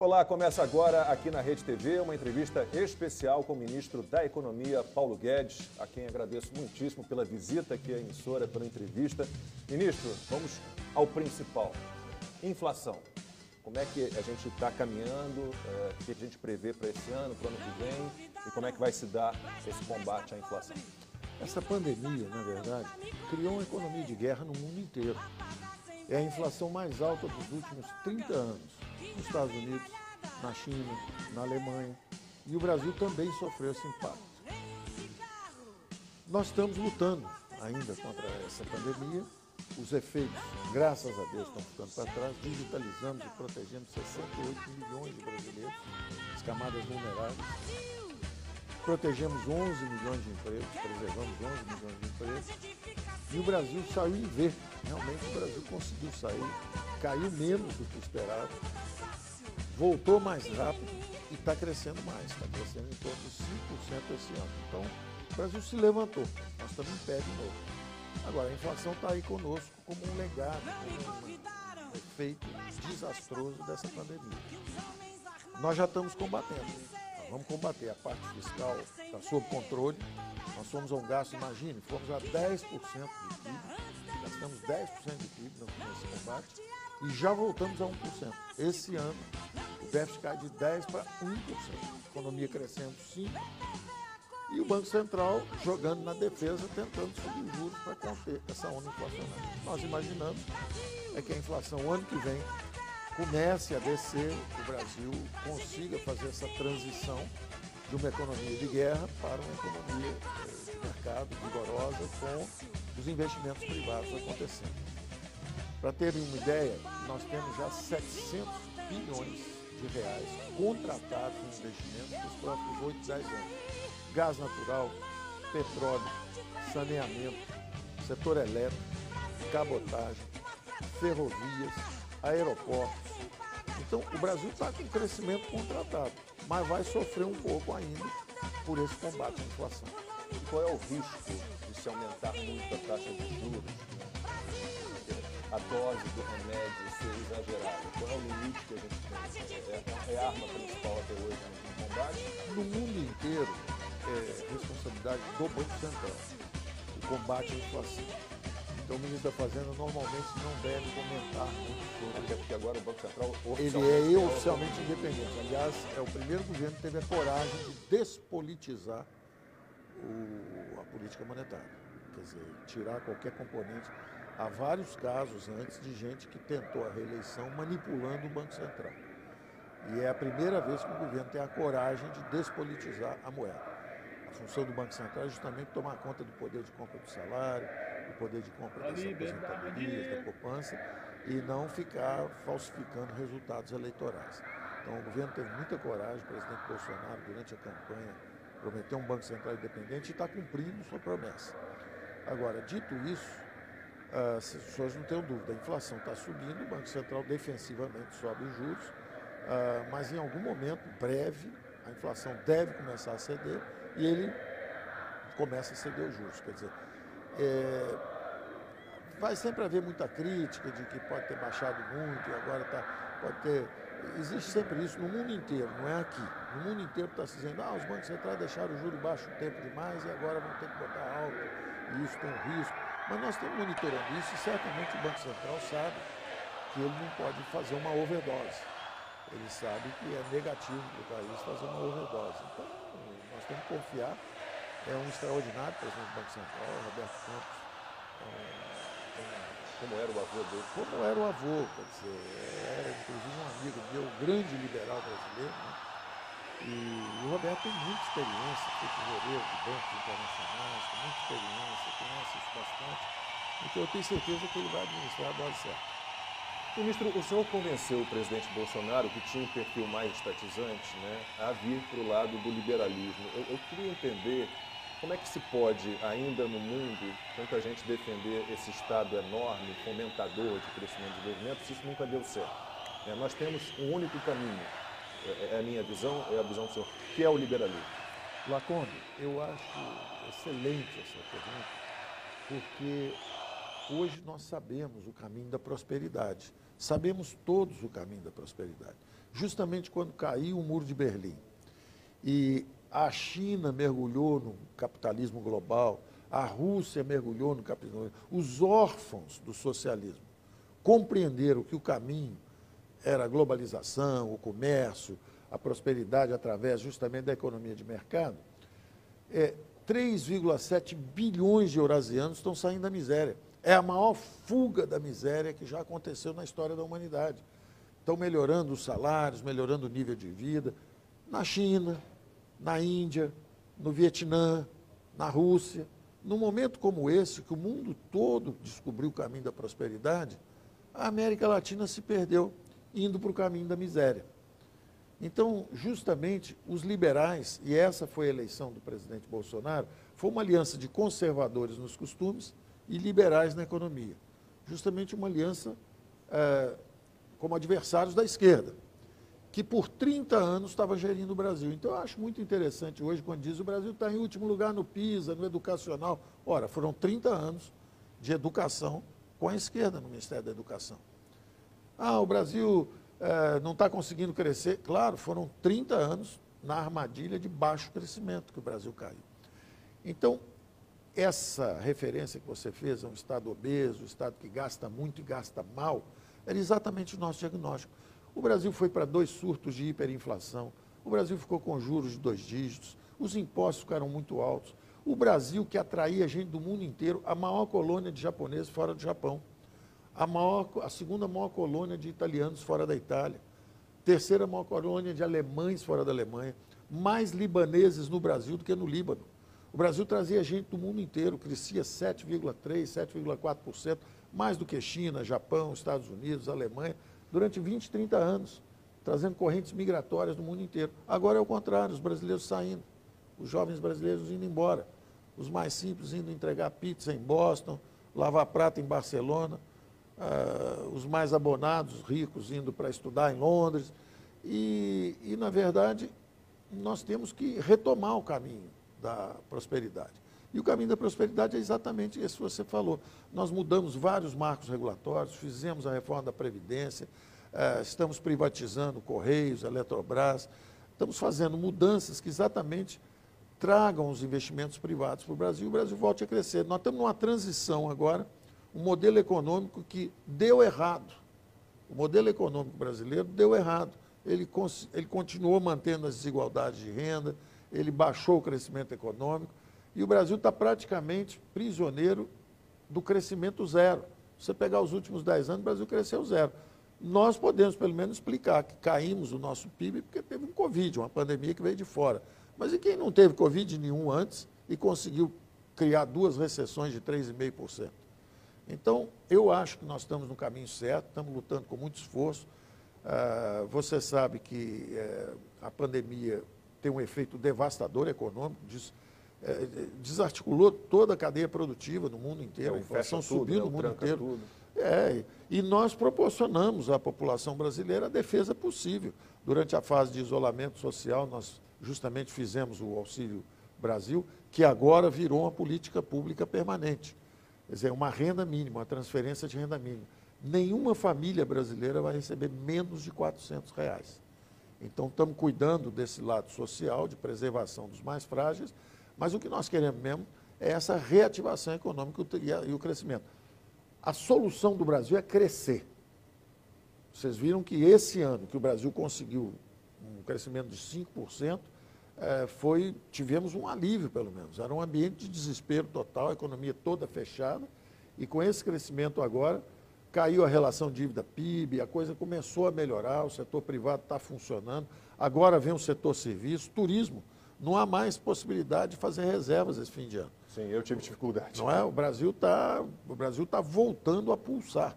Olá, começa agora aqui na Rede TV uma entrevista especial com o ministro da Economia, Paulo Guedes, a quem agradeço muitíssimo pela visita aqui à emissora, pela entrevista. Ministro, vamos ao principal: inflação. Como é que a gente está caminhando, é, o que a gente prevê para esse ano, para o ano que vem e como é que vai se dar esse combate à inflação? Essa pandemia, na verdade, criou uma economia de guerra no mundo inteiro. É a inflação mais alta dos últimos 30 anos nos Estados Unidos, na China, na Alemanha. E o Brasil também sofreu esse impacto. Nós estamos lutando ainda contra essa pandemia. Os efeitos, graças a Deus, estão ficando para trás. Digitalizamos e protegemos 68 milhões de brasileiros, as camadas vulneráveis. Protegemos 11 milhões de empregos, preservamos 11 milhões de empregos. E o Brasil saiu em V. Realmente o Brasil conseguiu sair, caiu menos do que esperava, voltou mais rápido e está crescendo mais, está crescendo em torno de 5% esse ano. Então, o Brasil se levantou, nós estamos em pé de novo. Agora, a inflação está aí conosco como um legado, como um efeito desastroso dessa pandemia. Nós já estamos combatendo. Nós vamos combater a parte fiscal, está sob controle. Nós fomos a um gasto, imagine, fomos a 10% de PIB, gastamos 10% de PIB nesse combate e já voltamos a 1%. Esse ano, o déficit cai de 10% para 1%. A economia crescendo 5%. E o Banco Central jogando na defesa, tentando subir juros para conter essa onda inflacionária. Nós imaginamos é que a inflação, ano que vem, comece a descer, o Brasil consiga fazer essa transição de uma economia de guerra para uma economia eh, de mercado vigorosa com os investimentos privados acontecendo. Para terem uma ideia, nós temos já 700 bilhões de reais contratados em investimentos nos próximos 8, 10 anos. Gás natural, petróleo, saneamento, setor elétrico, cabotagem, ferrovias, aeroportos. Então, o Brasil está com crescimento contratado, mas vai sofrer um pouco ainda por esse combate à inflação. E qual é o risco de se aumentar muito a taxa de juros a dose do remédio ser exagerada? Qual é o limite que a gente tem? É, é a arma principal até hoje no combate? No mundo inteiro, é responsabilidade do Banco Central, o combate à inflação. Então o ministro da Fazenda normalmente não deve comentar muito sobre. Até porque agora o Banco Central Ele é oficialmente independente. Aliás, é o primeiro governo que teve a coragem de despolitizar o, a política monetária. Quer dizer, tirar qualquer componente Há vários casos antes de gente que tentou a reeleição manipulando o Banco Central. E é a primeira vez que o governo tem a coragem de despolitizar a moeda. A função do Banco Central é justamente tomar conta do poder de compra do salário, do poder de compra das aposentadorias, da poupança, e não ficar falsificando resultados eleitorais. Então o governo teve muita coragem, o presidente Bolsonaro, durante a campanha, prometeu um Banco Central independente e está cumprindo sua promessa. Agora, dito isso, as pessoas não têm dúvida, a inflação está subindo, o Banco Central defensivamente sobe os juros, uh, mas em algum momento breve a inflação deve começar a ceder e ele começa a ceder os juros. Quer dizer, é, vai sempre haver muita crítica de que pode ter baixado muito e agora tá, pode ter. Existe sempre isso no mundo inteiro, não é aqui. No mundo inteiro está se dizendo, ah, os bancos centrais deixaram o juro baixo um tempo demais e agora vão ter que botar alto, e isso tem um risco. Mas nós estamos monitorando isso e certamente o Banco Central sabe que ele não pode fazer uma overdose. Ele sabe que é negativo para o país fazer uma overdose. Então, nós temos que confiar. É um extraordinário presidente do Banco Central, Roberto Campos. É, como era o avô dele? Como era o avô, quer dizer, era inclusive um amigo meu, grande liberal brasileiro. Né? E o Roberto tem muita experiência, foi tesoureiro de bancos internacionais, tem muita experiência, conhece isso bastante. Então eu tenho certeza que ele vai administrar a dose certa. Ministro, o senhor convenceu o presidente Bolsonaro, que tinha um perfil mais estatizante, né, a vir para o lado do liberalismo. Eu, eu, queria entender como é que se pode, ainda no mundo, tanta gente defender esse Estado enorme, fomentador de crescimento e desenvolvimento, se isso nunca deu certo. É, nós temos um único caminho, é, é a minha visão, é a visão do senhor, que é o liberalismo. Laconde, eu acho excelente essa pergunta, porque hoje nós sabemos o caminho da prosperidade. Sabemos todos o caminho da prosperidade. justamente quando caiu o muro de Berlim. E a China mergulhou no capitalismo global, a Rússia mergulhou no capitalismo. Os órfãos do socialismo compreenderam que o caminho era a globalização, o comércio, a prosperidade através justamente da economia de mercado. É, 3,7 bilhões de eurasianos estão saindo da miséria. É a maior fuga da miséria que já aconteceu na história da humanidade. Estão melhorando os salários, melhorando o nível de vida. Na China, na Índia, no Vietnã, na Rússia. Num momento como esse, que o mundo todo descobriu o caminho da prosperidade, a América Latina se perdeu, indo para o caminho da miséria. Então, justamente, os liberais, e essa foi a eleição do presidente Bolsonaro, foi uma aliança de conservadores nos costumes e liberais na economia. Justamente uma aliança é, como adversários da esquerda que por 30 anos estava gerindo o Brasil. Então, eu acho muito interessante hoje, quando diz o Brasil está em último lugar no PISA, no educacional. Ora, foram 30 anos de educação com a esquerda no Ministério da Educação. Ah, o Brasil é, não está conseguindo crescer. Claro, foram 30 anos na armadilha de baixo crescimento que o Brasil caiu. Então, essa referência que você fez a um Estado obeso, um Estado que gasta muito e gasta mal, era exatamente o nosso diagnóstico. O Brasil foi para dois surtos de hiperinflação. O Brasil ficou com juros de dois dígitos. Os impostos ficaram muito altos. O Brasil, que atraía gente do mundo inteiro, a maior colônia de japoneses fora do Japão. A, maior, a segunda maior colônia de italianos fora da Itália. Terceira maior colônia de alemães fora da Alemanha. Mais libaneses no Brasil do que no Líbano. O Brasil trazia gente do mundo inteiro, crescia 7,3%, 7,4%, mais do que China, Japão, Estados Unidos, Alemanha durante 20, 30 anos, trazendo correntes migratórias do mundo inteiro. Agora é o contrário, os brasileiros saindo, os jovens brasileiros indo embora, os mais simples indo entregar pizza em Boston, lavar prata em Barcelona, uh, os mais abonados, ricos, indo para estudar em Londres. E, e, na verdade, nós temos que retomar o caminho da prosperidade. E o caminho da prosperidade é exatamente esse que você falou. Nós mudamos vários marcos regulatórios, fizemos a reforma da Previdência, eh, estamos privatizando Correios, Eletrobras, estamos fazendo mudanças que exatamente tragam os investimentos privados para o Brasil e o Brasil volte a crescer. Nós estamos numa transição agora, um modelo econômico que deu errado. O modelo econômico brasileiro deu errado. Ele, ele continuou mantendo as desigualdades de renda, ele baixou o crescimento econômico e o Brasil está praticamente prisioneiro do crescimento zero. Se você pegar os últimos 10 anos, o Brasil cresceu zero. Nós podemos, pelo menos, explicar que caímos o nosso PIB porque teve um Covid, uma pandemia que veio de fora. Mas e quem não teve Covid nenhum antes e conseguiu criar duas recessões de 3,5%? Então, eu acho que nós estamos no caminho certo, estamos lutando com muito esforço. Uh, você sabe que uh, a pandemia tem um efeito devastador econômico, é, desarticulou toda a cadeia produtiva no mundo inteiro, a inflação subiu né? no mundo inteiro. Tudo. É, e nós proporcionamos à população brasileira a defesa possível. Durante a fase de isolamento social, nós justamente fizemos o Auxílio Brasil, que agora virou uma política pública permanente. Quer dizer, uma renda mínima, uma transferência de renda mínima. Nenhuma família brasileira vai receber menos de 400 reais. Então, estamos cuidando desse lado social, de preservação dos mais frágeis, mas o que nós queremos mesmo é essa reativação econômica e o crescimento. A solução do Brasil é crescer. Vocês viram que esse ano que o Brasil conseguiu um crescimento de 5%, é, foi, tivemos um alívio, pelo menos. Era um ambiente de desespero total, a economia toda fechada, e com esse crescimento agora, caiu a relação dívida-PIB, a coisa começou a melhorar, o setor privado está funcionando, agora vem o setor serviço, turismo não há mais possibilidade de fazer reservas esse fim de ano. Sim, eu tive dificuldade. Não é? O Brasil está o Brasil tá voltando a pulsar.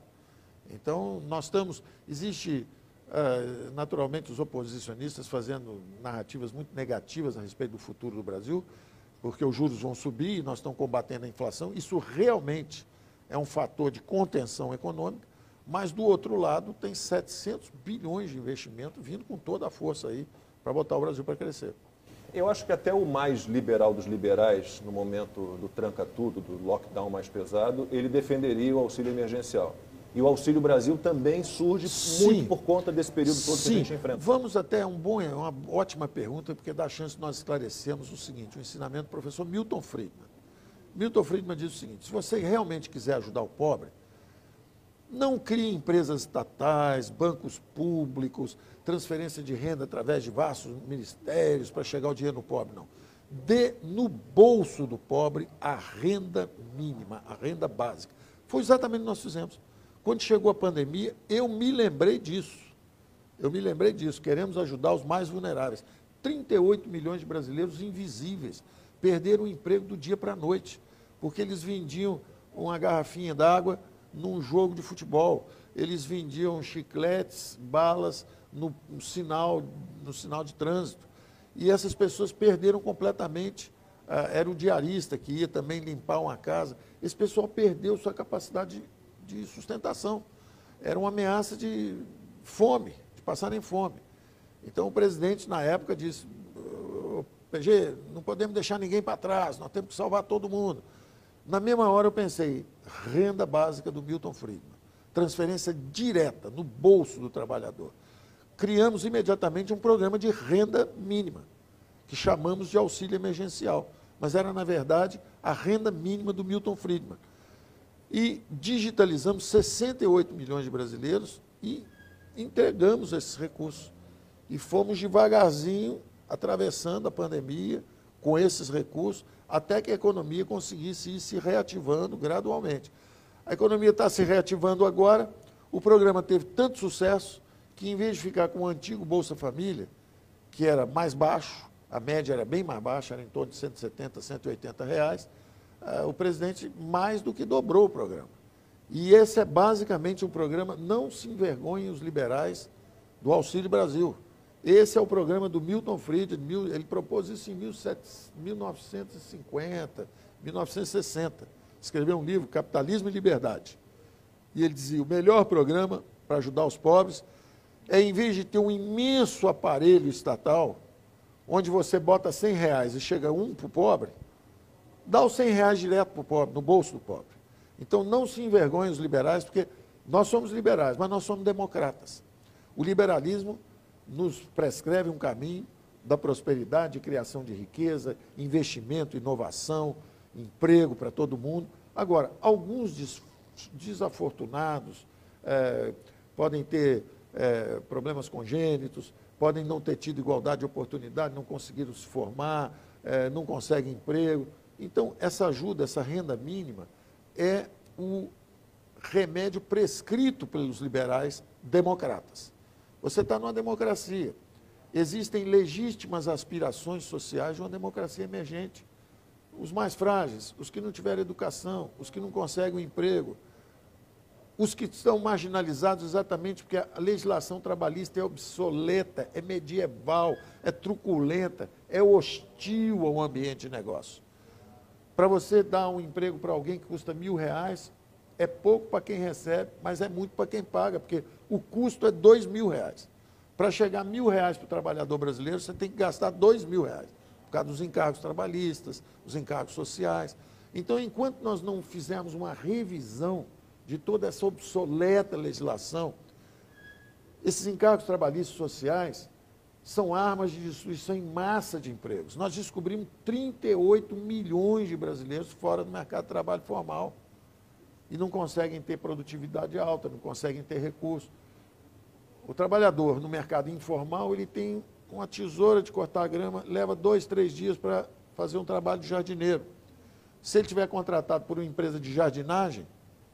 Então, nós estamos. Existe, uh, naturalmente, os oposicionistas fazendo narrativas muito negativas a respeito do futuro do Brasil, porque os juros vão subir e nós estamos combatendo a inflação. Isso realmente é um fator de contenção econômica, mas, do outro lado, tem 700 bilhões de investimento vindo com toda a força aí para botar o Brasil para crescer. Eu acho que até o mais liberal dos liberais, no momento do tranca-tudo, do lockdown mais pesado, ele defenderia o auxílio emergencial. E o Auxílio Brasil também surge Sim. muito por conta desse período todo Sim. que a gente enfrenta. Vamos até um bom, uma ótima pergunta, porque dá chance de nós esclarecermos o seguinte, o ensinamento do professor Milton Friedman. Milton Friedman diz o seguinte, se você realmente quiser ajudar o pobre, não crie empresas estatais, bancos públicos, transferência de renda através de vastos ministérios para chegar o dinheiro no pobre, não. Dê no bolso do pobre a renda mínima, a renda básica. Foi exatamente o que nós fizemos. Quando chegou a pandemia, eu me lembrei disso. Eu me lembrei disso. Queremos ajudar os mais vulneráveis. 38 milhões de brasileiros invisíveis perderam o emprego do dia para a noite, porque eles vendiam uma garrafinha d'água num jogo de futebol. Eles vendiam chicletes, balas no, no, sinal, no sinal de trânsito. E essas pessoas perderam completamente. Uh, era o diarista que ia também limpar uma casa. Esse pessoal perdeu sua capacidade de, de sustentação. Era uma ameaça de fome, de passarem fome. Então o presidente, na época, disse: PG, não podemos deixar ninguém para trás, nós temos que salvar todo mundo. Na mesma hora eu pensei, renda básica do Milton Friedman, transferência direta no bolso do trabalhador. Criamos imediatamente um programa de renda mínima, que chamamos de auxílio emergencial, mas era, na verdade, a renda mínima do Milton Friedman. E digitalizamos 68 milhões de brasileiros e entregamos esses recursos. E fomos devagarzinho atravessando a pandemia com esses recursos, até que a economia conseguisse ir se reativando gradualmente. A economia está se reativando agora, o programa teve tanto sucesso que, em vez de ficar com o antigo Bolsa Família, que era mais baixo, a média era bem mais baixa, era em torno de 170, 180 reais, o presidente mais do que dobrou o programa. E esse é basicamente um programa, não se envergonhem os liberais do Auxílio Brasil. Esse é o programa do Milton Friedman, ele propôs isso em 1950, 1960. Escreveu um livro, Capitalismo e Liberdade. E ele dizia: o melhor programa para ajudar os pobres é, em vez de ter um imenso aparelho estatal, onde você bota 100 reais e chega um para o pobre, dá os 100 reais direto para o pobre, no bolso do pobre. Então não se envergonhem os liberais, porque nós somos liberais, mas nós somos democratas. O liberalismo nos prescreve um caminho da prosperidade, criação de riqueza, investimento, inovação, emprego para todo mundo. Agora, alguns des desafortunados é, podem ter é, problemas congênitos, podem não ter tido igualdade de oportunidade, não conseguiram se formar, é, não conseguem emprego. Então, essa ajuda, essa renda mínima, é o remédio prescrito pelos liberais democratas. Você está numa democracia. Existem legítimas aspirações sociais de uma democracia emergente. Os mais frágeis, os que não tiveram educação, os que não conseguem um emprego, os que estão marginalizados exatamente porque a legislação trabalhista é obsoleta, é medieval, é truculenta, é hostil ao ambiente de negócio. Para você dar um emprego para alguém que custa mil reais, é pouco para quem recebe, mas é muito para quem paga, porque o custo é dois mil reais. Para chegar a mil reais para o trabalhador brasileiro, você tem que gastar dois mil reais, por causa dos encargos trabalhistas, os encargos sociais. Então, enquanto nós não fizermos uma revisão de toda essa obsoleta legislação, esses encargos trabalhistas sociais são armas de destruição em massa de empregos. Nós descobrimos 38 milhões de brasileiros fora do mercado de trabalho formal e não conseguem ter produtividade alta, não conseguem ter recursos. O trabalhador no mercado informal, ele tem uma tesoura de cortar grama, leva dois, três dias para fazer um trabalho de jardineiro. Se ele tiver contratado por uma empresa de jardinagem,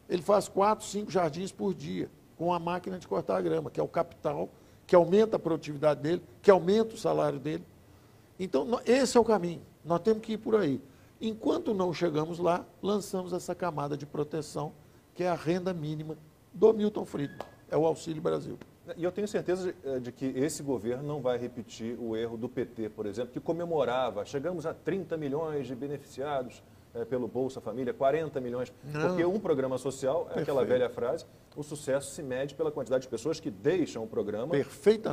ele faz quatro, cinco jardins por dia, com a máquina de cortar grama, que é o capital, que aumenta a produtividade dele, que aumenta o salário dele. Então, esse é o caminho. Nós temos que ir por aí. Enquanto não chegamos lá, lançamos essa camada de proteção, que é a renda mínima do Milton Friedman, é o Auxílio Brasil. E eu tenho certeza de, eh, de, que esse governo não vai repetir o erro do PT, por exemplo, que comemorava, chegamos a 30 milhões de beneficiados é, pelo Bolsa Família, 40 milhões. Não. Porque um programa social, é aquela velha frase, o sucesso se mede pela quantidade de pessoas que deixam o programa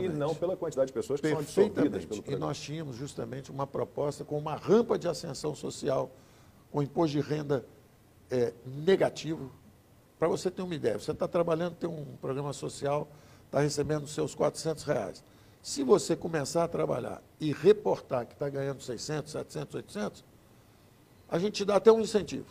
e não pela quantidade de pessoas que são absorvidas pelo programa. E nós tínhamos justamente uma proposta com uma rampa de ascensão social, com imposto de renda é, negativo, para você ter uma ideia, você está trabalhando, tem um programa social, está recebendo seus 400 reais. Se você começar a trabalhar e reportar que está ganhando 600, 700, 800, a gente te dá até um incentivo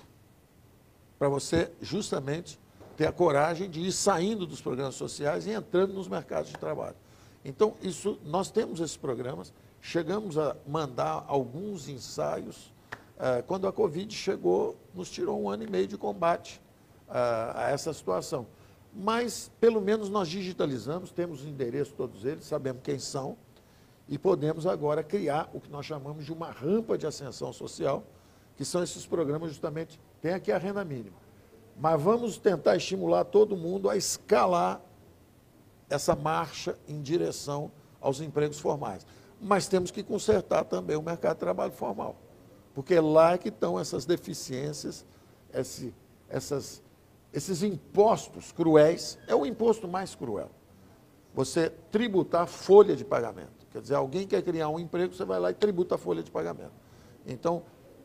para você justamente ter a coragem de ir saindo dos programas sociais e entrando nos mercados de trabalho. Então, isso, nós temos esses programas, chegamos a mandar alguns ensaios. Eh, quando a Covid chegou, nos tirou um ano e meio de combate eh, a essa situação. Mas, pelo menos, nós digitalizamos, temos os endereços todos eles, sabemos quem são, e podemos agora criar o que nós chamamos de uma rampa de ascensão social, que são esses programas justamente, tem aqui a renda mínima. Mas vamos tentar estimular todo mundo a escalar essa marcha em direção aos empregos formais. Mas temos que consertar também o mercado de trabalho formal, porque lá é que estão essas deficiências, esse, essas, esses impostos cruéis. É o imposto mais cruel. Você tributar folha de pagamento. Quer dizer, alguém quer criar um emprego, você vai lá e tributa a folha de pagamento. Então,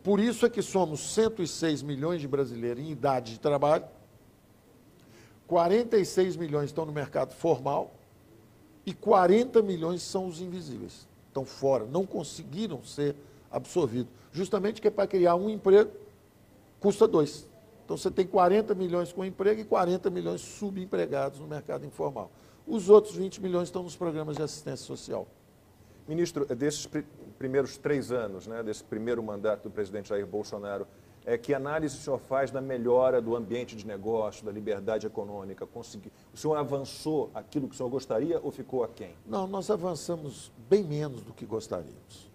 por isso é que somos 106 milhões de brasileiros em idade de trabalho, 46 milhões estão no mercado formal e 40 milhões são os invisíveis. Estão fora, não conseguiram ser absorvidos. Justamente que é para criar um emprego, custa dois. Então você tem 40 milhões com emprego e 40 milhões subempregados no mercado informal. Os outros 20 milhões estão nos programas de assistência social. Ministro, desses pr primeiros três anos, né, desse primeiro mandato do presidente Jair Bolsonaro, é, que análise o senhor faz da melhora do ambiente de negócio, da liberdade econômica? Consegui... O senhor avançou aquilo que o senhor gostaria ou ficou aquém? Não, nós avançamos bem menos do que gostaríamos.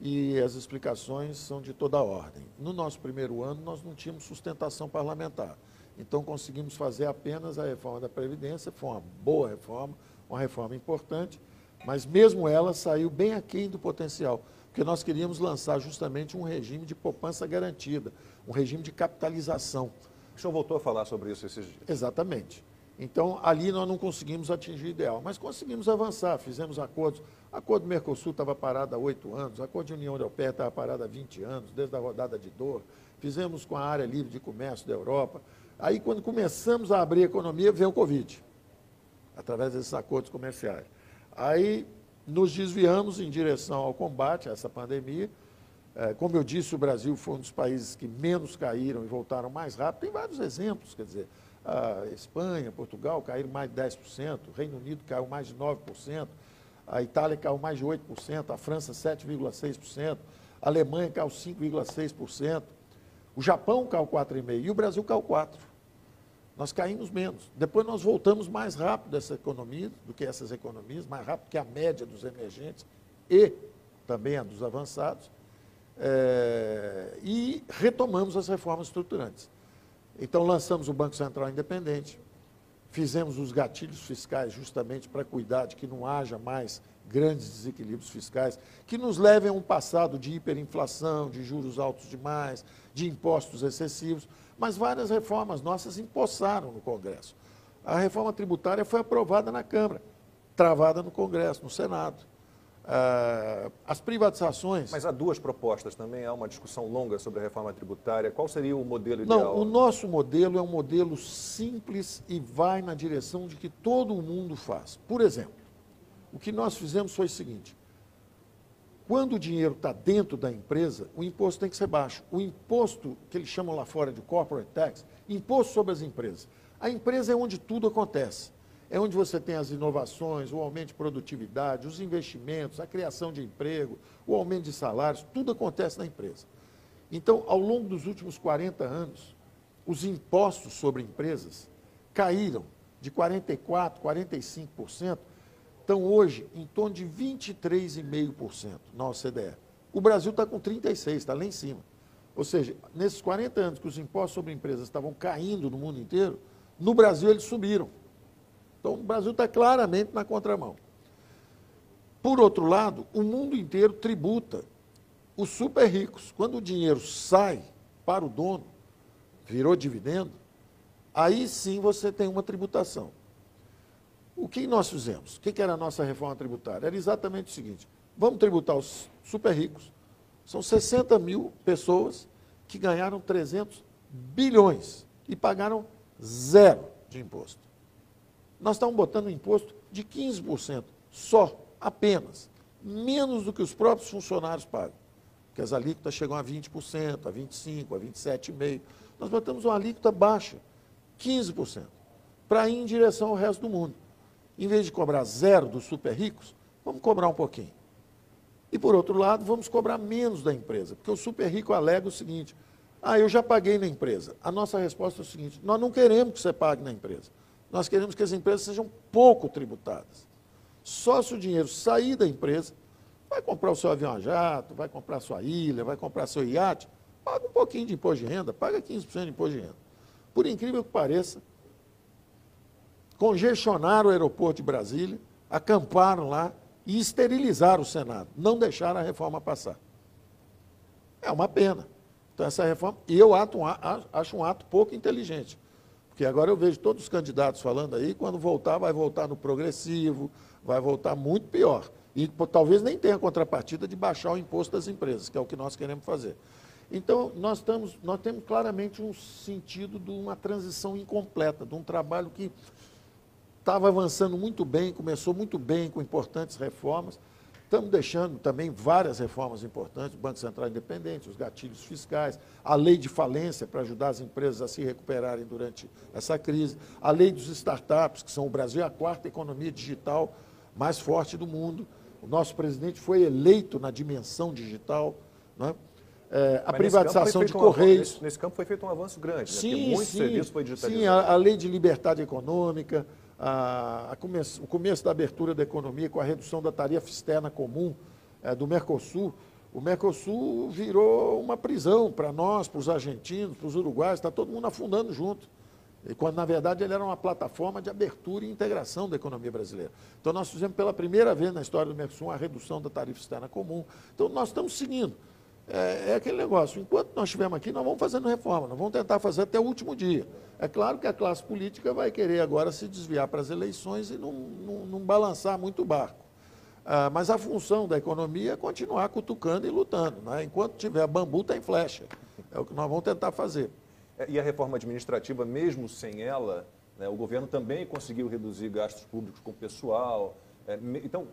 E as explicações são de toda ordem. No nosso primeiro ano, nós não tínhamos sustentação parlamentar. Então, conseguimos fazer apenas a reforma da Previdência, foi uma boa reforma, uma reforma importante, mas mesmo ela saiu bem aquém do potencial porque nós queríamos lançar justamente um regime de poupança garantida, um regime de capitalização. O senhor voltou a falar sobre isso esses dias. Exatamente. Então, ali nós não conseguimos atingir o ideal, mas conseguimos avançar, fizemos acordos. O acordo do Mercosul estava parado há oito anos, o acordo da União Europeia estava parado há 20 anos, desde a rodada de Doha. Fizemos com a área livre de comércio da Europa. Aí, quando começamos a abrir a economia, veio o Covid, através desses acordos comerciais. Aí nos desviamos em direção ao combate a essa pandemia. É, como eu disse, o Brasil foi um dos países que menos caíram e voltaram mais rápido. Tem vários exemplos, quer dizer, a Espanha, Portugal caíram mais de 10%, o Reino Unido caiu mais de 9%, a Itália caiu mais de 8%, a França 7,6%, a Alemanha caiu 5,6%, o Japão caiu 4,5% e o Brasil caiu 4%. Nós caímos menos. Depois nós voltamos mais rápido dessa economia, do que essas economias, mais rápido que a média dos emergentes e também a dos avançados, é, e retomamos as reformas estruturantes. Então lançamos o Banco Central Independente, fizemos os gatilhos fiscais justamente para cuidar de que não haja mais grandes desequilíbrios fiscais, que nos levem a um passado de hiperinflação, de juros altos demais, de impostos excessivos, mas várias reformas nossas empossaram no Congresso. A reforma tributária foi aprovada na Câmara, travada no Congresso, no Senado. Uh, as privatizações. Mas há duas propostas também, há uma discussão longa sobre a reforma tributária. Qual seria o modelo ideal? Não, o nosso modelo é um modelo simples e vai na direção de que todo mundo faz. Por exemplo, o que nós fizemos foi o seguinte: quando o dinheiro está dentro da empresa, o imposto tem que ser baixo. O imposto, que eles chamam lá fora de corporate tax, imposto sobre as empresas. A empresa é onde tudo acontece. É onde você tem as inovações, o aumento de produtividade, os investimentos, a criação de emprego, o aumento de salários, tudo acontece na empresa. Então, ao longo dos últimos 40 anos, os impostos sobre empresas caíram de 44%, 45% estão hoje em torno de 23,5% na OCDE. O Brasil está com 36%, está lá em cima. Ou seja, nesses 40 anos que os impostos sobre empresas estavam caindo no mundo inteiro, no Brasil eles subiram. Então o Brasil está claramente na contramão. Por outro lado, o mundo inteiro tributa os super ricos. Quando o dinheiro sai para o dono, virou dividendo, aí sim você tem uma tributação. O que nós fizemos? O que era a nossa reforma tributária? Era exatamente o seguinte: vamos tributar os super ricos. São 60 mil pessoas que ganharam 300 bilhões e pagaram Zero de imposto. Nós estamos botando imposto de 15%, só, apenas. Menos do que os próprios funcionários pagam. Porque as alíquotas chegam a 20%, a 25%, a 27,5%. Nós botamos uma alíquota baixa, 15%, para ir em direção ao resto do mundo. Em vez de cobrar zero dos super ricos, vamos cobrar um pouquinho. E, por outro lado, vamos cobrar menos da empresa, porque o super rico alega o seguinte: ah, eu já paguei na empresa. A nossa resposta é o seguinte: nós não queremos que você pague na empresa. Nós queremos que as empresas sejam pouco tributadas. Só se o dinheiro sair da empresa, vai comprar o seu avião a jato, vai comprar sua ilha, vai comprar seu iate, paga um pouquinho de imposto de renda, paga 15% de imposto de renda. Por incrível que pareça, congestionaram o aeroporto de Brasília, acamparam lá e esterilizaram o Senado, não deixaram a reforma passar. É uma pena. Então, essa reforma, eu acho um ato pouco inteligente. Porque agora eu vejo todos os candidatos falando aí, quando voltar, vai voltar no progressivo, vai voltar muito pior. E talvez nem tenha contrapartida de baixar o imposto das empresas, que é o que nós queremos fazer. Então, nós, estamos, nós temos claramente um sentido de uma transição incompleta, de um trabalho que estava avançando muito bem, começou muito bem com importantes reformas, Estamos deixando também várias reformas importantes, o Banco Central Independente, os gatilhos fiscais, a lei de falência para ajudar as empresas a se recuperarem durante essa crise, a lei dos startups, que são o Brasil é a quarta economia digital mais forte do mundo. O nosso presidente foi eleito na dimensão digital. Né? É, a privatização de Correios. Um nesse, nesse, campo foi feito um avanço grande, sim, né? muito sim, serviço foi digitalizado. Sim, a, a lei de liberdade econômica, a, a o começo da abertura da economia com a redução da tarifa externa comum é, do Mercosul, o Mercosul virou uma prisão para nós, para os argentinos, para os uruguaios, está todo mundo afundando junto. E quando, na verdade, ele era uma plataforma de abertura e integração da economia brasileira. Então, nós fizemos pela primeira vez na história do Mercosul a redução da tarifa externa comum. Então, nós estamos seguindo. É, é, aquele negócio, enquanto nós estivermos aqui, nós vamos fazendo reforma, nós vamos tentar fazer até o último dia. É claro que a classe política vai querer agora se desviar para as eleições e não, não, não balançar muito o barco. Ah, mas a função da economia é continuar cutucando e lutando. Né? Enquanto tiver bambu, tem flecha. É o que nós vamos tentar fazer. É, e a reforma administrativa, mesmo sem ela, né, o governo também conseguiu reduzir gastos públicos com pessoal. É, então,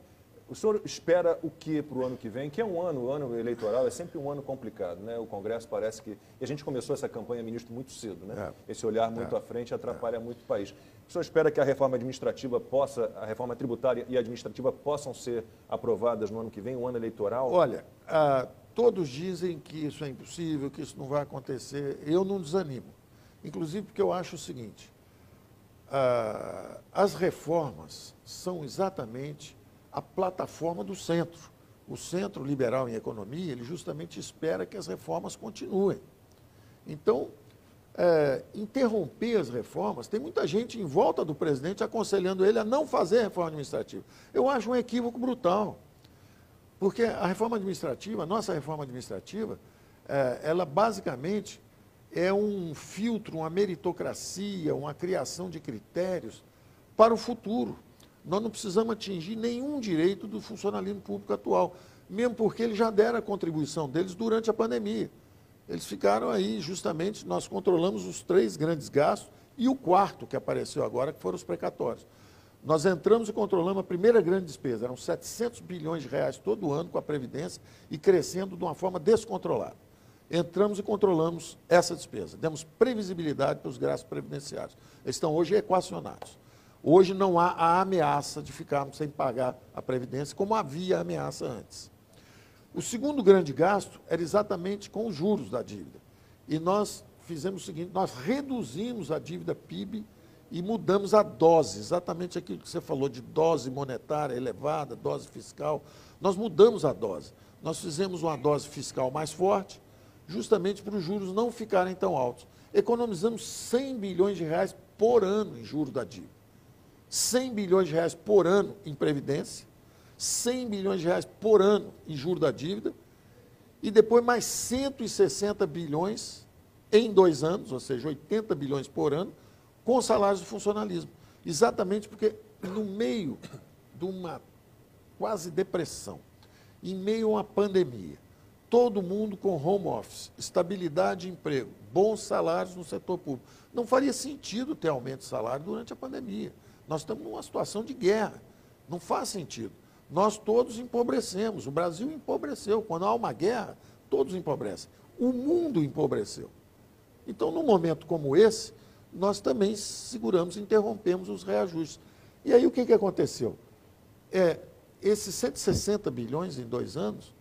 o senhor espera o que para o ano que vem? Que é um ano, o ano eleitoral é sempre um ano complicado, né? O Congresso parece que. E a gente começou essa campanha, ministro, muito cedo, né? É. Esse olhar muito é. à frente atrapalha é. muito o país. O senhor espera que a reforma administrativa possa, a reforma tributária e administrativa possam ser aprovadas no ano que vem, um ano eleitoral? Olha, ah, todos dizem que isso é impossível, que isso não vai acontecer. Eu não desanimo. Inclusive porque eu acho o seguinte: ah, as reformas são exatamente a plataforma do centro. O centro liberal em economia, ele justamente espera que as reformas continuem. Então, é, interromper as reformas, tem muita gente em volta do presidente aconselhando ele a não fazer reforma administrativa. Eu acho um equívoco brutal. Porque a reforma administrativa, a nossa reforma administrativa, é, ela basicamente é um filtro, uma meritocracia, uma criação de critérios para o futuro. Nós não precisamos atingir nenhum direito do funcionalismo público atual, mesmo porque eles já deram a contribuição deles durante a pandemia. Eles ficaram aí, justamente, nós controlamos os três grandes gastos e o quarto que apareceu agora, que foram os precatórios. Nós entramos e controlamos a primeira grande despesa, eram 700 bilhões de reais todo ano com a Previdência e crescendo de uma forma descontrolada. Entramos e controlamos essa despesa, demos previsibilidade para os gastos previdenciários. Eles estão hoje equacionados. Hoje não há a ameaça de ficarmos sem pagar a Previdência, como havia ameaça antes. O segundo grande gasto era exatamente com os juros da dívida. E nós fizemos o seguinte: nós reduzimos a dívida PIB e mudamos a dose, exatamente aquilo que você falou de dose monetária elevada, dose fiscal. Nós mudamos a dose. Nós fizemos uma dose fiscal mais forte, justamente para os juros não ficarem tão altos. Economizamos 100 bilhões de reais por ano em juros da dívida. 100 bilhões de reais por ano em previdência, 100 bilhões de reais por ano em juros da dívida, e depois mais 160 bilhões em dois anos, ou seja, 80 bilhões por ano, com salários de funcionalismo. Exatamente porque no meio de uma quase depressão, em meio a uma pandemia, todo mundo com home office, estabilidade de emprego, bons salários no setor público. Não faria sentido ter aumento de salário durante a pandemia. Nós estamos numa situação de guerra. Não faz sentido. Nós todos empobrecemos. O Brasil empobreceu. Quando há uma guerra, todos empobrecem. O mundo empobreceu. Então, num momento como esse, nós também seguramos, interrompemos os reajustes. E aí o que, que aconteceu? É, esses 160 bilhões em dois anos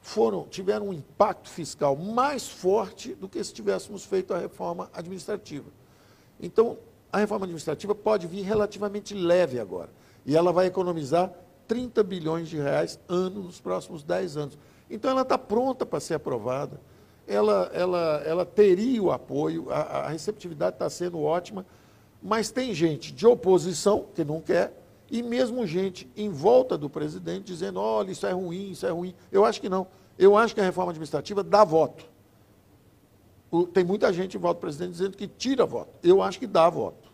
foram, tiveram um impacto fiscal mais forte do que se tivéssemos feito a reforma administrativa. Então, a reforma administrativa pode vir relativamente leve agora. E ela vai economizar 30 bilhões de reais ano nos próximos 10 anos. Então, ela está pronta para ser aprovada. Ela, ela, ela teria o apoio, a, a receptividade está sendo ótima, mas tem gente de oposição que não quer, e mesmo gente em volta do presidente dizendo, olha, isso é ruim, isso é ruim. Eu acho que não. Eu acho que a reforma administrativa dá voto. tem muita gente em volta do presidente dizendo que tira voto. Eu acho que dá voto.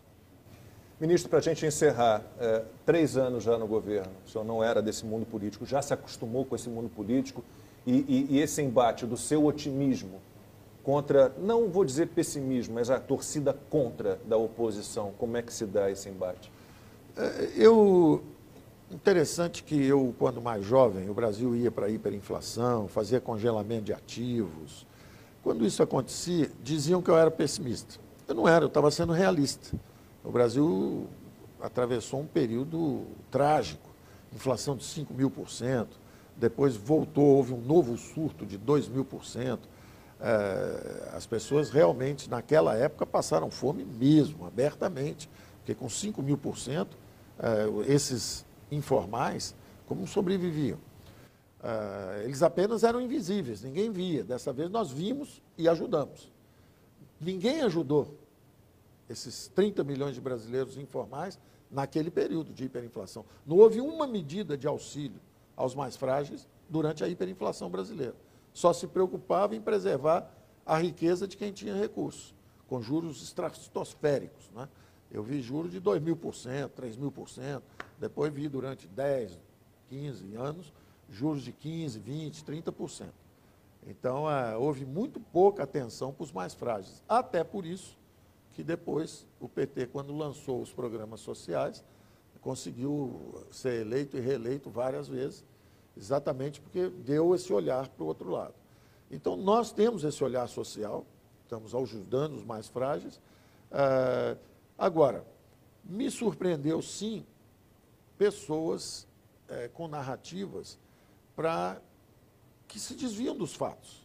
Ministro, para a gente encerrar, é, três anos já no governo, o senhor não era desse mundo político, já se acostumou com esse mundo político e, e, e esse embate do seu otimismo contra, não vou dizer pessimismo, mas a torcida contra da oposição, como é que se dá esse embate? É, eu, interessante que eu, quando mais jovem, o Brasil ia para a hiperinflação, fazia congelamento de ativos. Quando isso acontecia, diziam que eu era pessimista. Eu não era, eu estava sendo realista. O Brasil atravessou um período trágico, inflação de 5 mil por cento, depois voltou, houve um novo surto de 2 mil por cento. É, as pessoas realmente, naquela época, passaram fome mesmo, abertamente, porque com 5 mil por cento, é, esses informais, como sobreviviam? É, eles apenas eram invisíveis, ninguém via. Dessa vez nós vimos e ajudamos. Ninguém ajudou esses 30 milhões de brasileiros informais naquele período de hiperinflação. Não houve uma medida de auxílio aos mais frágeis durante a hiperinflação brasileira. Só se preocupava em preservar a riqueza de quem tinha recursos, com juros estratosféricos. Né? Eu vi juros de 2 mil por cento, 3 mil por cento, depois vi durante 10, 15 anos juros de 15, 20, 30%. Então, é, houve muito pouca atenção para os mais frágeis. Até por isso que depois o PT, quando lançou os programas sociais, conseguiu ser eleito e reeleito várias vezes, exatamente porque deu esse olhar para o outro lado. Então, nós temos esse olhar social, estamos ajudando os mais frágeis. Uh, agora, me surpreendeu, sim, pessoas uh, com narrativas para que se desviam dos fatos.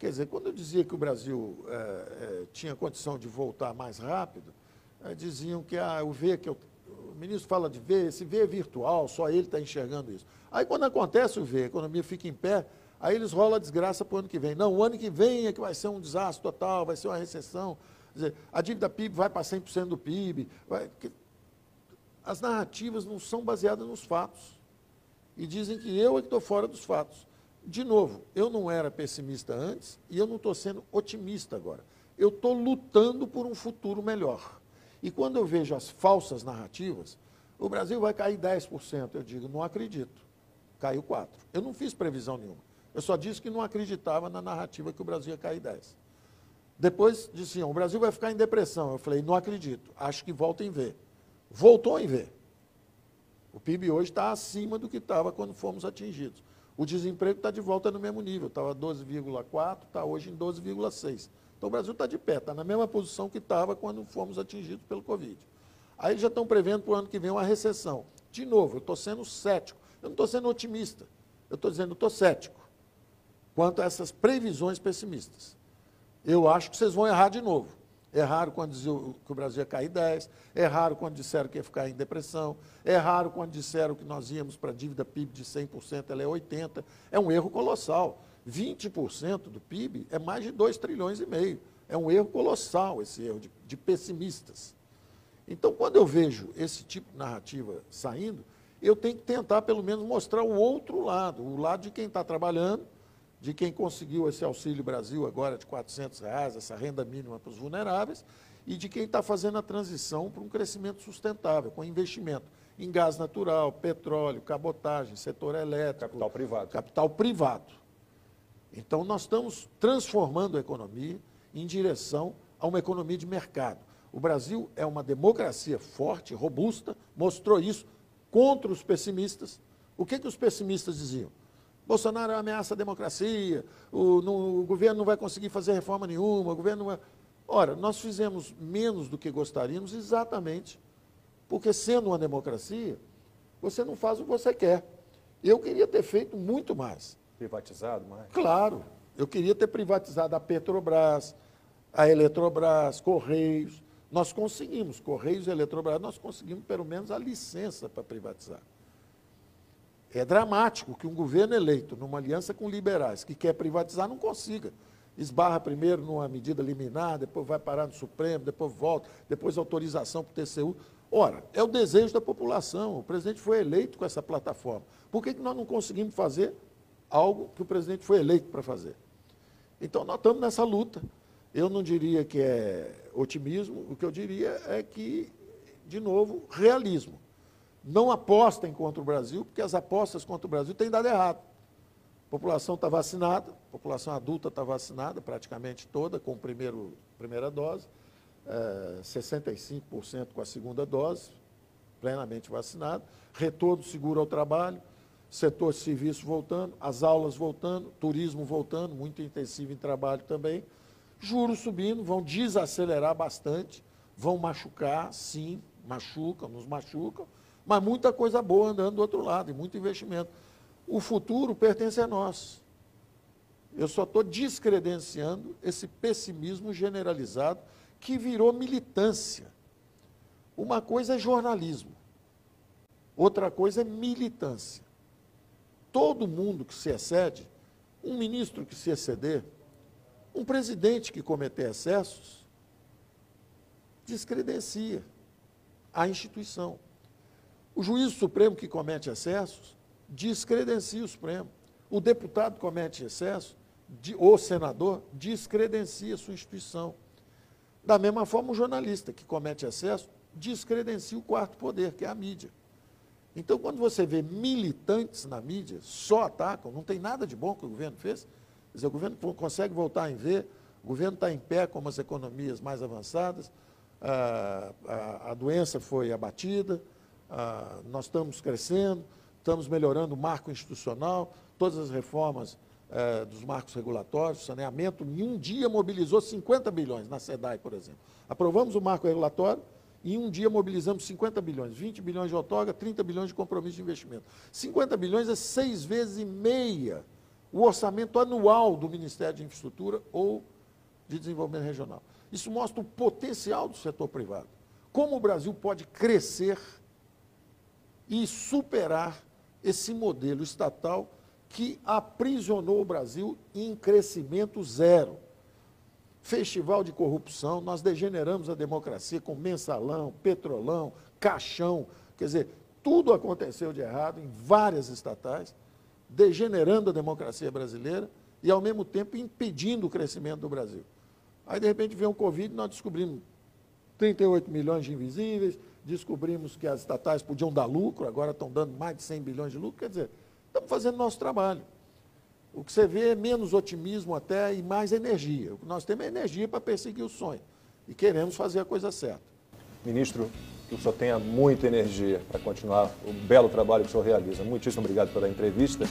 Quer dizer, quando eu dizia que o Brasil é, é, tinha condição de voltar mais rápido, é, diziam que ah, o V que eu, o ministro fala de V, esse V é virtual, só ele está enxergando isso. Aí quando acontece o V, a economia fica em pé, aí eles rolam a desgraça para o ano que vem. Não, o ano que vem é que vai ser um desastre total, vai ser uma recessão. Dizer, a dívida PIB vai para 100% do PIB. Vai, as narrativas não são baseadas nos fatos. E dizem que eu é que estou fora dos fatos. De novo, eu não era pessimista antes e eu não estou sendo otimista agora. Eu estou lutando por um futuro melhor. E quando eu vejo as falsas narrativas, o Brasil vai cair 10%. Eu digo, não acredito. Caiu 4%. Eu não fiz previsão nenhuma. Eu só disse que não acreditava na narrativa que o Brasil ia cair 10%. Depois diziam, o Brasil vai ficar em depressão. Eu falei, não acredito. Acho que volta em V. Voltou em V. O PIB hoje está acima do que estava quando fomos atingidos. O desemprego está de volta no mesmo nível, estava 12,4, está hoje em 12,6. Então o Brasil está de pé, está na mesma posição que estava quando fomos atingidos pelo Covid. Aí já estão prevendo para o ano que vem uma recessão. De novo, eu estou sendo cético. Eu não estou sendo otimista. Eu estou dizendo, estou cético quanto a essas previsões pessimistas. Eu acho que vocês vão errar de novo. Erraram quando diziam que o Brasil ia cair 10, erraram quando disseram que ia ficar em depressão, erraram quando disseram que nós íamos para a dívida PIB de 100%, ela é 80%. É um erro colossal. 20% do PIB é mais de 2 trilhões e meio. É um erro colossal esse erro de, de pessimistas. Então, quando eu vejo esse tipo de narrativa saindo, eu tenho que tentar, pelo menos, mostrar o outro lado, o lado de quem está trabalhando, de quem conseguiu esse Auxílio Brasil agora de 400 reais, essa renda mínima para os vulneráveis, e de quem está fazendo a transição para um crescimento sustentável, com investimento em gás natural, petróleo, cabotagem, setor elétrico. Capital privado. Capital privado. Então, nós estamos transformando a economia em direção a uma economia de mercado. O Brasil é uma democracia forte, robusta, mostrou isso contra os pessimistas. O que, que os pessimistas diziam? Bolsonaro ameaça a democracia, o, no, o governo não vai conseguir fazer reforma nenhuma, o governo não vai... Ora, nós fizemos menos do que gostaríamos exatamente porque, sendo uma democracia, você não faz o que você quer. Eu queria ter feito muito mais. Privatizado mais? Claro. Eu queria ter privatizado a Petrobras, a Eletrobras, Correios. Nós conseguimos, Correios e Eletrobras, nós conseguimos pelo menos a licença para privatizar. É dramático que um governo eleito, numa aliança com liberais, que quer privatizar, não consiga. Esbarra primeiro numa medida liminar, depois vai parar no Supremo, depois volta, depois autorização para o TCU. Ora, é o desejo da população. O presidente foi eleito com essa plataforma. Por que, que nós não conseguimos fazer algo que o presidente foi eleito para fazer? Então, nós estamos nessa luta. Eu não diria que é otimismo, o que eu diria é que, de novo, realismo. Não apostem contra o Brasil, porque as apostas contra o Brasil têm dado errado. A população está vacinada, a população adulta está vacinada, praticamente toda, com a primeira dose, é, 65% com a segunda dose, plenamente vacinado, retorno seguro ao trabalho, setor serviço voltando, as aulas voltando, turismo voltando, muito intensivo em trabalho também, juros subindo, vão desacelerar bastante, vão machucar, sim, machucam, nos machucam, mas muita coisa boa andando do outro lado, e muito investimento. O futuro pertence a nós. Eu só estou descredenciando esse pessimismo generalizado que virou militância. Uma coisa é jornalismo, outra coisa é militância. Todo mundo que se excede, um ministro que se exceder, um presidente que cometer excessos, descredencia a instituição. O juiz supremo que comete excessos, descredencia o Supremo. O deputado comete excesso, o senador, descredencia a sua instituição. Da mesma forma, o jornalista que comete excesso descredencia o quarto poder, que é a mídia. Então, quando você vê militantes na mídia, só atacam, não tem nada de bom que o governo fez. Quer dizer, o governo consegue voltar em ver, o governo está em pé como as economias mais avançadas, a, a, a doença foi abatida, a, nós estamos crescendo, estamos melhorando o marco institucional, todas as reformas é, dos marcos regulatórios, saneamento, em um dia mobilizou 50 bilhões na SEDAI, por exemplo. Aprovamos o marco regulatório, e em um dia mobilizamos 50 bilhões, 20 bilhões de outorga, 30 bilhões de compromisso de investimento. 50 bilhões é seis vezes e meia o orçamento anual do Ministério de Infraestrutura ou de Desenvolvimento Regional. Isso mostra o potencial do setor privado. Como o Brasil pode crescer e superar esse modelo estatal que aprisionou o Brasil em crescimento zero. Festival de corrupção, nós degeneramos a democracia com mensalão, petrolão, caixão, quer dizer, tudo aconteceu de errado em várias estatais, degenerando a democracia brasileira e, ao mesmo tempo, impedindo o crescimento do Brasil. Aí, de repente, vem o Covid, nós descobrimos 38 milhões de invisíveis, descobrimos que as estatais podiam dar lucro, agora estão dando mais de 100 bilhões de lucro, quer dizer, Estamos fazendo nosso trabalho. O que você vê é menos otimismo até e mais energia. O que nós temos é energia para perseguir o sonho. E queremos fazer a coisa certa. Ministro, que o senhor tenha muita energia para continuar o belo trabalho que o senhor realiza. Muitíssimo obrigado pela entrevista.